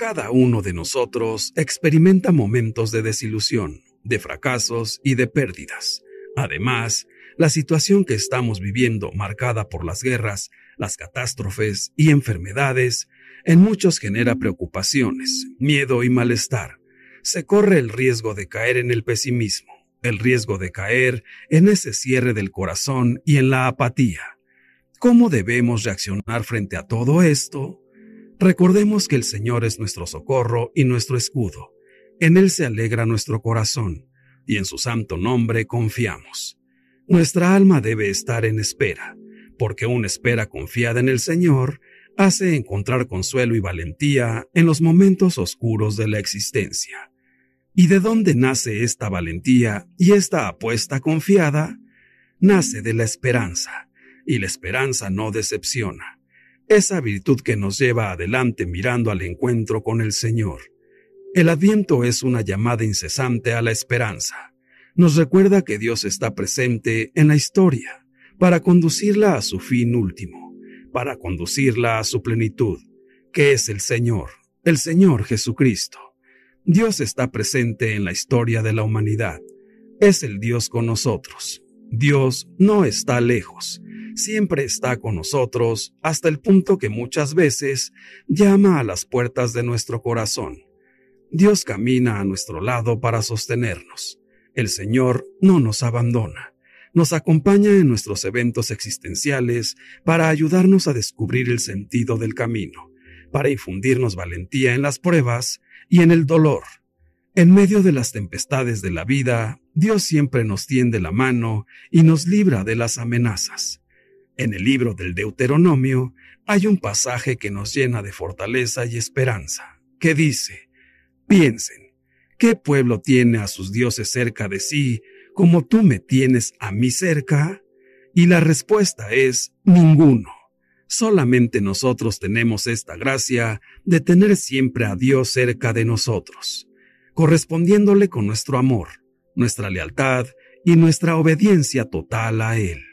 Cada uno de nosotros experimenta momentos de desilusión, de fracasos y de pérdidas. Además, la situación que estamos viviendo, marcada por las guerras, las catástrofes y enfermedades, en muchos genera preocupaciones, miedo y malestar. Se corre el riesgo de caer en el pesimismo el riesgo de caer en ese cierre del corazón y en la apatía. ¿Cómo debemos reaccionar frente a todo esto? Recordemos que el Señor es nuestro socorro y nuestro escudo. En Él se alegra nuestro corazón, y en su santo nombre confiamos. Nuestra alma debe estar en espera, porque una espera confiada en el Señor hace encontrar consuelo y valentía en los momentos oscuros de la existencia. ¿Y de dónde nace esta valentía y esta apuesta confiada? Nace de la esperanza, y la esperanza no decepciona. Esa virtud que nos lleva adelante mirando al encuentro con el Señor. El adviento es una llamada incesante a la esperanza. Nos recuerda que Dios está presente en la historia para conducirla a su fin último para conducirla a su plenitud, que es el Señor, el Señor Jesucristo. Dios está presente en la historia de la humanidad. Es el Dios con nosotros. Dios no está lejos, siempre está con nosotros hasta el punto que muchas veces llama a las puertas de nuestro corazón. Dios camina a nuestro lado para sostenernos. El Señor no nos abandona nos acompaña en nuestros eventos existenciales para ayudarnos a descubrir el sentido del camino, para infundirnos valentía en las pruebas y en el dolor. En medio de las tempestades de la vida, Dios siempre nos tiende la mano y nos libra de las amenazas. En el libro del Deuteronomio hay un pasaje que nos llena de fortaleza y esperanza, que dice, piensen, ¿qué pueblo tiene a sus dioses cerca de sí como tú me tienes a mí cerca? Y la respuesta es ninguno. Solamente nosotros tenemos esta gracia de tener siempre a Dios cerca de nosotros, correspondiéndole con nuestro amor, nuestra lealtad y nuestra obediencia total a Él.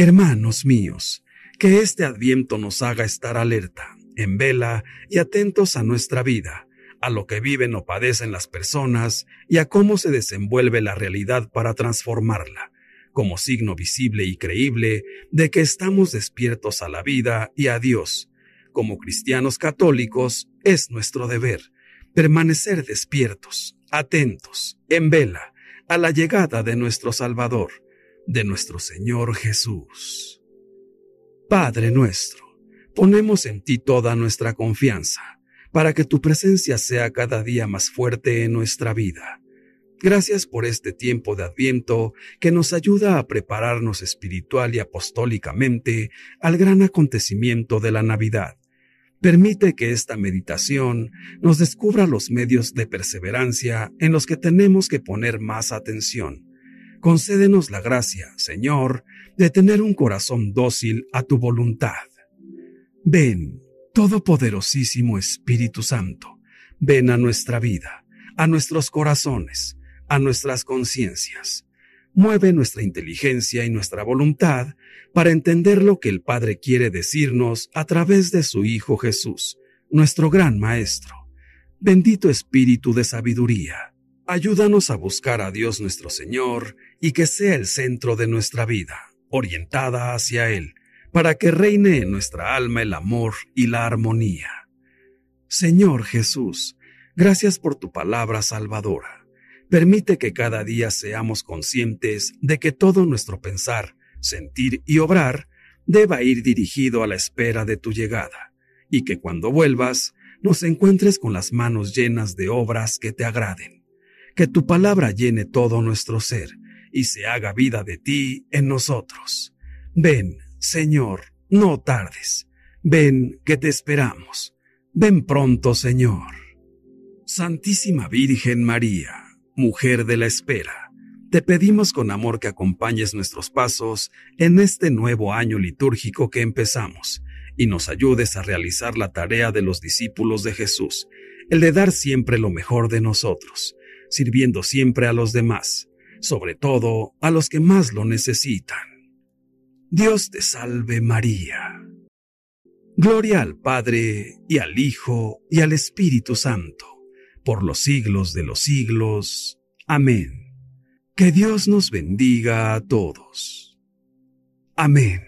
Hermanos míos, que este adviento nos haga estar alerta, en vela y atentos a nuestra vida, a lo que viven o padecen las personas y a cómo se desenvuelve la realidad para transformarla, como signo visible y creíble de que estamos despiertos a la vida y a Dios. Como cristianos católicos es nuestro deber permanecer despiertos, atentos, en vela, a la llegada de nuestro Salvador, de nuestro Señor Jesús. Padre nuestro, ponemos en ti toda nuestra confianza para que tu presencia sea cada día más fuerte en nuestra vida. Gracias por este tiempo de adviento que nos ayuda a prepararnos espiritual y apostólicamente al gran acontecimiento de la Navidad. Permite que esta meditación nos descubra los medios de perseverancia en los que tenemos que poner más atención. Concédenos la gracia, Señor, de tener un corazón dócil a tu voluntad. Ven, Todopoderosísimo Espíritu Santo, ven a nuestra vida, a nuestros corazones, a nuestras conciencias. Mueve nuestra inteligencia y nuestra voluntad para entender lo que el Padre quiere decirnos a través de su Hijo Jesús, nuestro gran Maestro. Bendito Espíritu de Sabiduría, ayúdanos a buscar a Dios nuestro Señor y que sea el centro de nuestra vida, orientada hacia Él para que reine en nuestra alma el amor y la armonía. Señor Jesús, gracias por tu palabra salvadora. Permite que cada día seamos conscientes de que todo nuestro pensar, sentir y obrar deba ir dirigido a la espera de tu llegada, y que cuando vuelvas nos encuentres con las manos llenas de obras que te agraden. Que tu palabra llene todo nuestro ser y se haga vida de ti en nosotros. Ven, Señor, no tardes. Ven, que te esperamos. Ven pronto, Señor. Santísima Virgen María, mujer de la espera, te pedimos con amor que acompañes nuestros pasos en este nuevo año litúrgico que empezamos y nos ayudes a realizar la tarea de los discípulos de Jesús, el de dar siempre lo mejor de nosotros, sirviendo siempre a los demás, sobre todo a los que más lo necesitan. Dios te salve María. Gloria al Padre y al Hijo y al Espíritu Santo, por los siglos de los siglos. Amén. Que Dios nos bendiga a todos. Amén.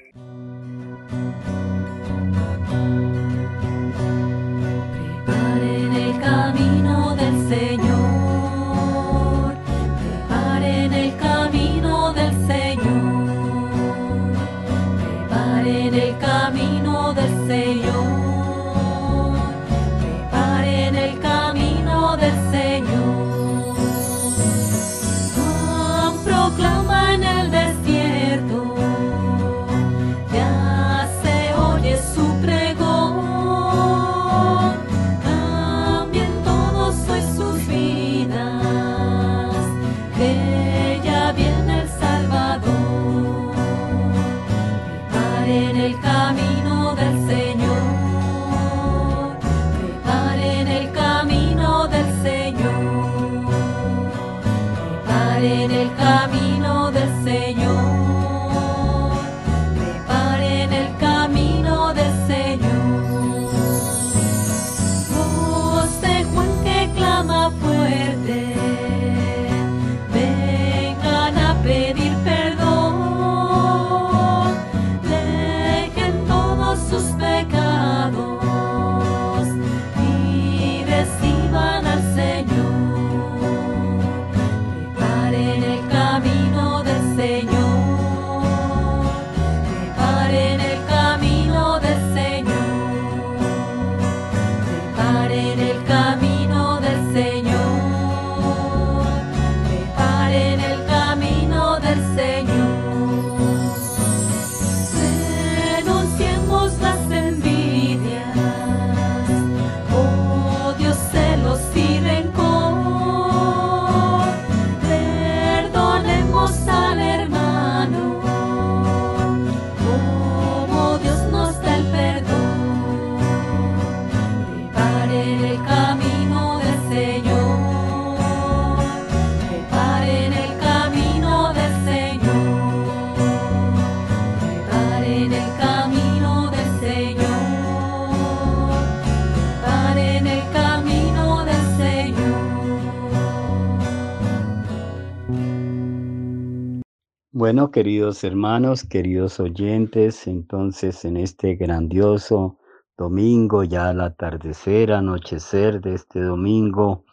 Bueno, queridos hermanos, queridos oyentes, entonces en este grandioso domingo, ya al atardecer, anochecer de este domingo,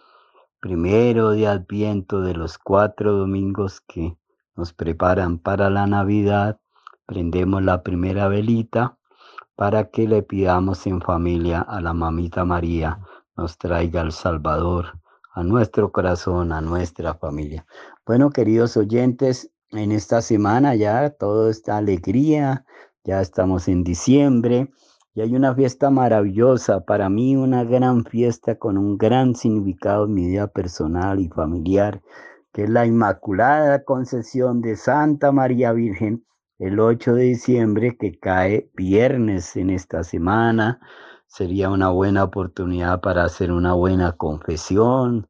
primero de Adviento de los cuatro domingos que nos preparan para la Navidad, prendemos la primera velita para que le pidamos en familia a la mamita María nos traiga al Salvador a nuestro corazón, a nuestra familia. Bueno, queridos oyentes, en esta semana ya todo esta alegría, ya estamos en diciembre y hay una fiesta maravillosa, para mí una gran fiesta con un gran significado en mi vida personal y familiar, que es la Inmaculada Concepción de Santa María Virgen, el 8 de diciembre que cae viernes en esta semana. Sería una buena oportunidad para hacer una buena confesión,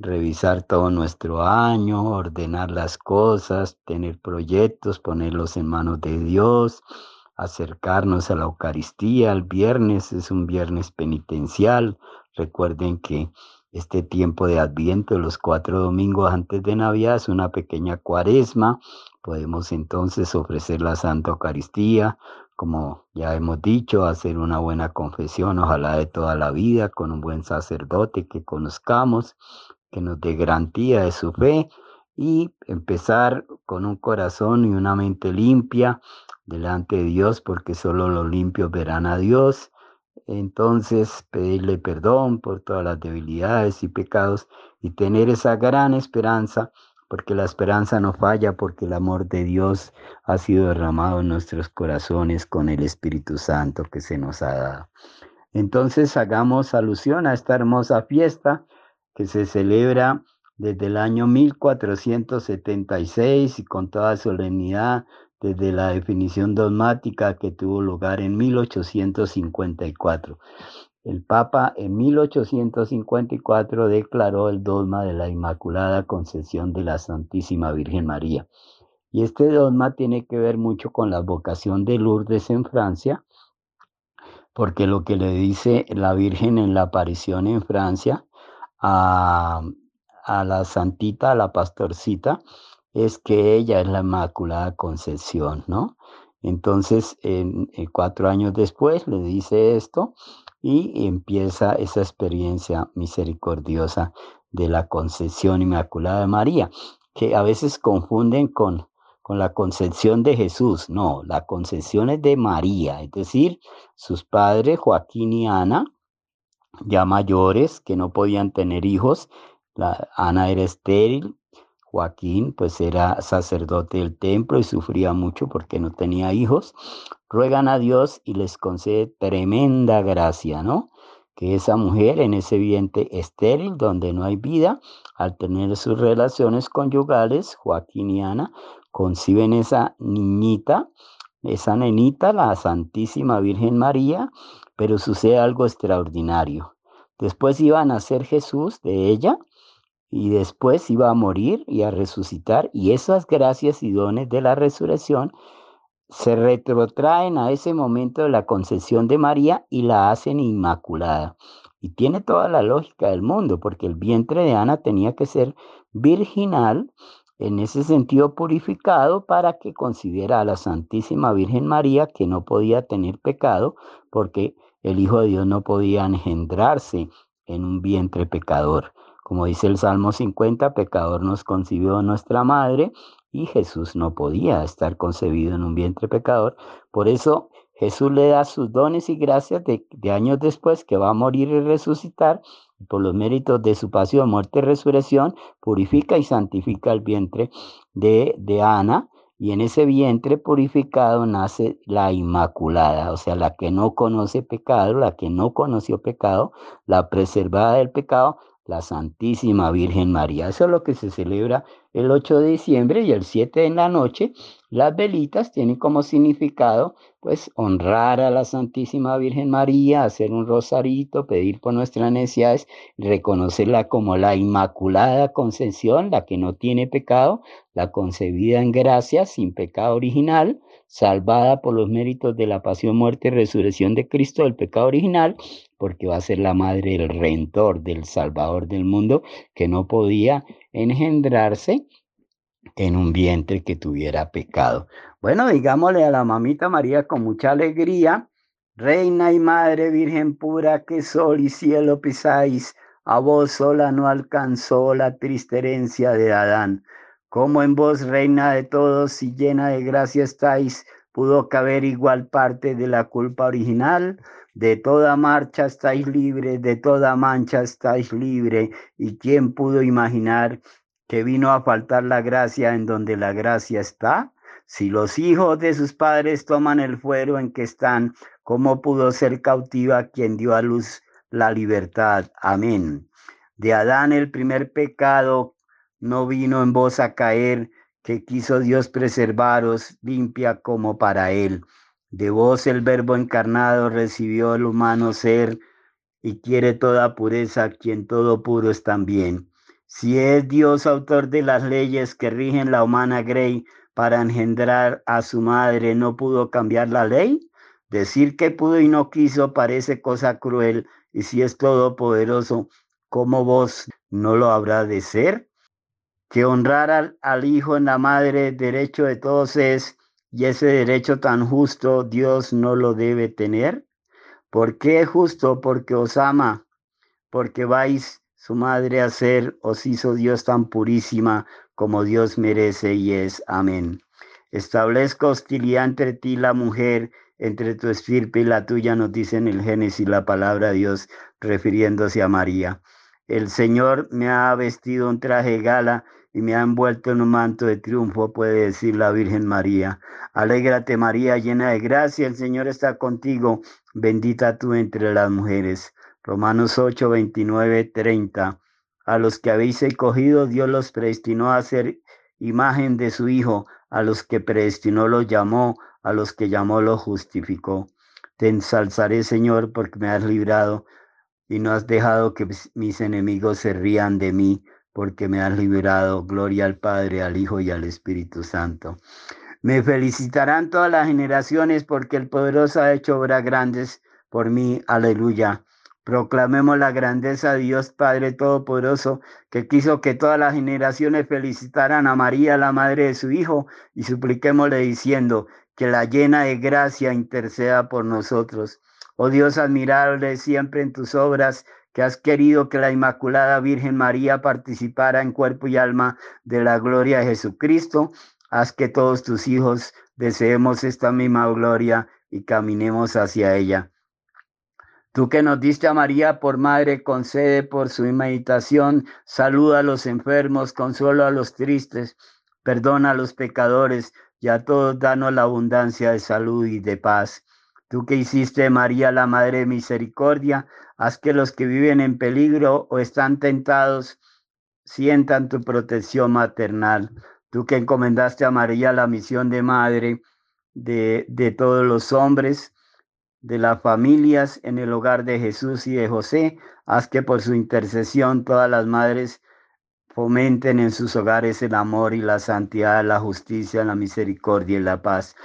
revisar todo nuestro año, ordenar las cosas, tener proyectos, ponerlos en manos de Dios, acercarnos a la Eucaristía. El viernes es un viernes penitencial. Recuerden que este tiempo de Adviento, los cuatro domingos antes de Navidad, es una pequeña cuaresma. Podemos entonces ofrecer la Santa Eucaristía, como ya hemos dicho, hacer una buena confesión, ojalá de toda la vida, con un buen sacerdote que conozcamos, que nos dé garantía de su fe y empezar con un corazón y una mente limpia delante de Dios, porque solo los limpios verán a Dios. Entonces, pedirle perdón por todas las debilidades y pecados y tener esa gran esperanza, porque la esperanza no falla, porque el amor de Dios ha sido derramado en nuestros corazones con el Espíritu Santo que se nos ha dado. Entonces, hagamos alusión a esta hermosa fiesta que se celebra desde el año 1476 y con toda solemnidad desde la definición dogmática que tuvo lugar en 1854. El Papa en 1854 declaró el dogma de la Inmaculada Concepción de la Santísima Virgen María. Y este dogma tiene que ver mucho con la vocación de Lourdes en Francia, porque lo que le dice la Virgen en la aparición en Francia a, la santita, a la pastorcita, es que ella es la Inmaculada Concepción, ¿no? Entonces, en, cuatro años después le dice esto y empieza esa experiencia misericordiosa de la Concepción Inmaculada de María, que a veces confunden con, con la concepción de Jesús. No, la concepción es de María, es decir, sus padres Joaquín y Ana, ya mayores que no podían tener hijos. La, Ana era estéril, Joaquín pues era sacerdote del templo y sufría mucho porque no tenía hijos. Ruegan a Dios y les concede tremenda gracia, ¿no? Que esa mujer en ese vientre estéril donde no hay vida, al tener sus relaciones conyugales, Joaquín y Ana conciben esa niñita, esa nenita, la Santísima Virgen María, pero sucede algo extraordinario. Después iba a nacer Jesús de ella y después iba a morir y a resucitar y esas gracias y dones de la resurrección se retrotraen a ese momento de la concepción de María y la hacen inmaculada. Y tiene toda la lógica del mundo, porque el vientre de Ana tenía que ser virginal, en ese sentido purificado, para que considera a la Santísima Virgen María que no podía tener pecado, porque el Hijo de Dios no podía engendrarse en un vientre pecador. Como dice el Salmo 50, pecador nos concibió nuestra madre y Jesús no podía estar concebido en un vientre pecador. Por eso Jesús le da sus dones y gracias de, años después que va a morir y resucitar. por los méritos de su pasión, muerte y resurrección, purifica y santifica el vientre de, de Ana y en ese vientre purificado nace la Inmaculada, o sea, la que no conoce pecado, la que no conoció pecado, la preservada del pecado, la Santísima Virgen María. Eso es lo que se celebra el 8 de diciembre y el 7 en la noche. Las velitas tienen como significado, pues, honrar a la Santísima Virgen María, hacer un rosarito, pedir por nuestras necesidades, reconocerla como la Inmaculada Concepción, la que no tiene pecado, la concebida en gracia, sin pecado original, salvada por los méritos de la pasión, muerte y resurrección de Cristo del pecado original, porque va a ser la madre del Redentor, del Salvador del mundo, que no podía engendrarse en un vientre que tuviera pecado. Bueno, digámosle a la mamita María con mucha alegría, Reina y Madre Virgen pura, que sol y cielo pisáis, a vos sola no alcanzó la triste herencia de Adán. Como en vos, Reina de todos y llena de gracia estáis, pudo caber igual parte de la culpa original. De toda marcha estáis libre, de toda mancha estáis libre. ¿Y quién pudo imaginar que vino a faltar la gracia en donde la gracia está? Si los hijos de sus padres toman el fuero en que están, ¿cómo pudo ser cautiva quien dio a luz la libertad? Amén. De Adán el primer pecado no vino en vos a caer, que quiso Dios preservaros limpia como para él. De vos el verbo encarnado recibió el humano ser y quiere toda pureza, quien todo puro es también. Si es Dios autor de las leyes que rigen la humana grey, para engendrar a su madre no pudo cambiar la ley? Decir que pudo y no quiso parece cosa cruel, y si es todopoderoso, ¿cómo vos no lo habrá de ser? Que honrar al, al hijo en la madre derecho de todos es, y ese derecho tan justo Dios no lo debe tener. ¿Por qué justo? Porque os ama, porque vais su madre a ser, os hizo Dios tan purísima como Dios merece y es. Amén. Establezco hostilidad entre ti la mujer, entre tu estirpe y la tuya, nos dice en el Génesis la palabra Dios refiriéndose a María. El Señor me ha vestido un traje gala y me ha envuelto en un manto de triunfo, puede decir la Virgen María. Alégrate María, llena de gracia, el Señor está contigo, bendita tú entre las mujeres. Romanos 8, 29, 30. A los que habéis escogido, Dios los predestinó a ser imagen de su Hijo. A los que predestinó los llamó, a los que llamó los justificó. Te ensalzaré, Señor, porque me has librado y no has dejado que mis enemigos se rían de mí, porque me has librado. Gloria al Padre, al Hijo y al Espíritu Santo. Me felicitarán todas las generaciones, porque el poderoso ha hecho obras grandes por mí. Aleluya. Proclamemos la grandeza de Dios Padre Todopoderoso, que quiso que todas las generaciones felicitaran a María, la madre de su Hijo, y supliquémosle diciendo que la llena de gracia interceda por nosotros. Oh Dios admirable siempre en tus obras, que has querido que la Inmaculada Virgen María participara en cuerpo y alma de la gloria de Jesucristo, haz que todos tus hijos deseemos esta misma gloria y caminemos hacia ella. Tú que nos diste a María por madre, concede por su meditación, saluda a los enfermos, consuelo a los tristes, perdona a los pecadores y a todos danos la abundancia de salud y de paz. Tú que hiciste María la Madre de Misericordia, haz que los que viven en peligro o están tentados sientan tu protección maternal. Tú que encomendaste a María la misión de madre de, de todos los hombres, de las familias en el hogar de Jesús y de José, haz que por su intercesión todas las madres fomenten en sus hogares el amor y la santidad, la justicia, la misericordia y la paz.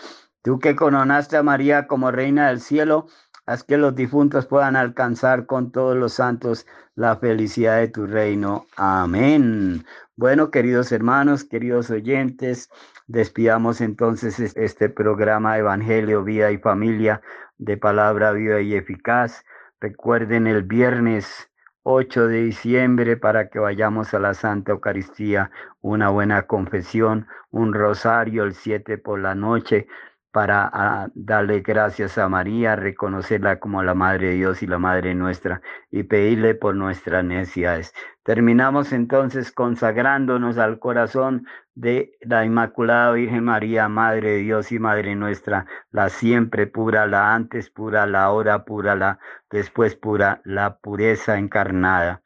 Tú que coronaste a María como reina del cielo, haz que los difuntos puedan alcanzar con todos los santos la felicidad de tu reino. Amén. Bueno, queridos hermanos, queridos oyentes, despidamos entonces este programa Evangelio, Vida y Familia de palabra viva y eficaz. Recuerden el viernes 8 de diciembre para que vayamos a la Santa Eucaristía, una buena confesión, un rosario el 7 por la noche para ah, darle gracias a María, reconocerla como la Madre de Dios y la Madre nuestra y pedirle por nuestras necesidades. Terminamos entonces consagrándonos al corazón de la Inmaculada Virgen María, Madre de Dios y Madre nuestra, la siempre pura, la antes pura, la ahora pura, la después pura, la pureza encarnada.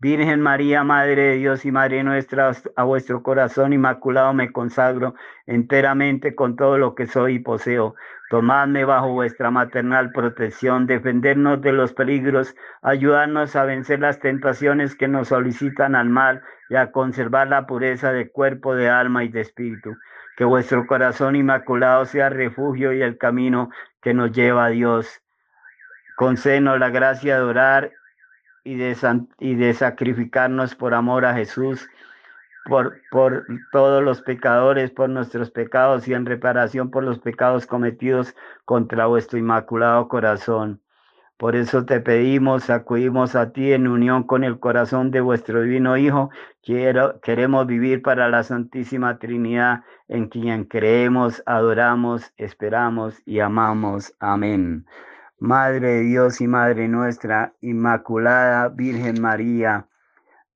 Virgen María, Madre de Dios y Madre nuestra, a vuestro corazón inmaculado me consagro enteramente con todo lo que soy y poseo. Tomadme bajo vuestra maternal protección, defendernos de los peligros, ayudarnos a vencer las tentaciones que nos solicitan al mal y a conservar la pureza de cuerpo, de alma y de espíritu. Que vuestro corazón inmaculado sea refugio y el camino que nos lleva a Dios. Concédenos la gracia de orar y de, y de sacrificarnos por amor a Jesús, por, por todos los pecadores, por nuestros pecados y en reparación por los pecados cometidos contra vuestro inmaculado corazón. Por eso te pedimos, acudimos a ti en unión con el corazón de vuestro divino Hijo. Quiero, queremos vivir para la Santísima Trinidad, en quien creemos, adoramos, esperamos y amamos. Amén. Madre de Dios y Madre nuestra, Inmaculada Virgen María,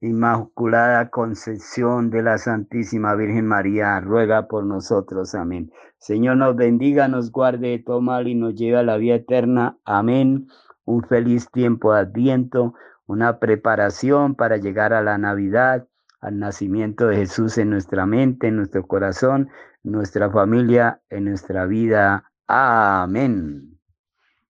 Inmaculada Concepción de la Santísima Virgen María, ruega por nosotros. Amén. Señor nos bendiga, nos guarde de todo mal y nos lleve a la vida eterna. Amén. Un feliz tiempo de adviento, una preparación para llegar a la Navidad, al nacimiento de Jesús en nuestra mente, en nuestro corazón, en nuestra familia, en nuestra vida. Amén.